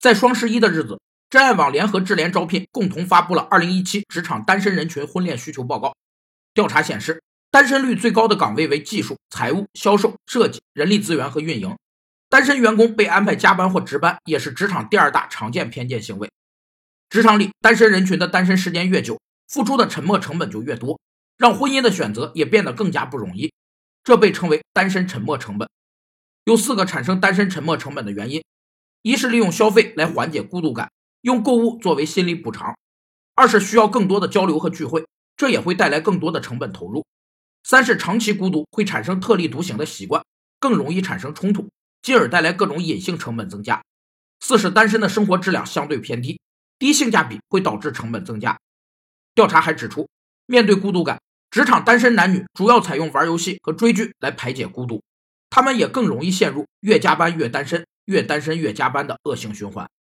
在双十一的日子，真爱网联合智联招聘共同发布了《二零一七职场单身人群婚恋需求报告》。调查显示，单身率最高的岗位为技术、财务、销售、设计、人力资源和运营。单身员工被安排加班或值班，也是职场第二大常见偏见行为。职场里，单身人群的单身时间越久，付出的沉没成本就越多，让婚姻的选择也变得更加不容易。这被称为“单身沉没成本”。有四个产生单身沉没成本的原因：一是利用消费来缓解孤独感，用购物作为心理补偿；二是需要更多的交流和聚会，这也会带来更多的成本投入；三是长期孤独会产生特立独行的习惯，更容易产生冲突。进而带来各种隐性成本增加。四是单身的生活质量相对偏低，低性价比会导致成本增加。调查还指出，面对孤独感，职场单身男女主要采用玩游戏和追剧来排解孤独，他们也更容易陷入越加班越单身、越单身越加班的恶性循环。